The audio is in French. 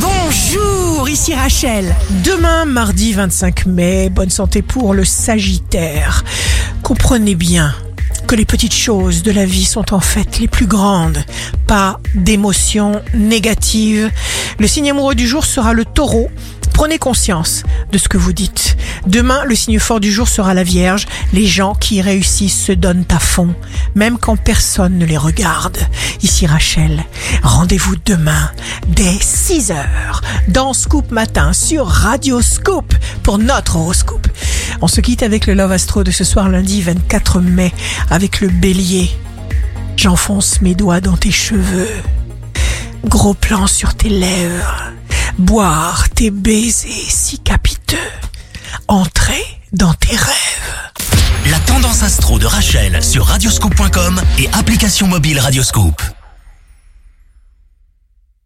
Bonjour, ici Rachel. Demain, mardi 25 mai, bonne santé pour le Sagittaire. Comprenez bien que les petites choses de la vie sont en fait les plus grandes. Pas d'émotions négatives. Le signe amoureux du jour sera le taureau. Prenez conscience de ce que vous dites. Demain, le signe fort du jour sera la Vierge. Les gens qui réussissent se donnent à fond, même quand personne ne les regarde. Ici Rachel, rendez-vous demain dès 6 heures dans Scoop Matin sur Radio Scoop pour notre horoscope. On se quitte avec le Love Astro de ce soir lundi 24 mai avec le bélier. J'enfonce mes doigts dans tes cheveux. Gros plan sur tes lèvres. Boire tes baisers si capiteux. Entrer dans tes rêves. La tendance astro de Rachel sur radioscope.com et application mobile Radioscope.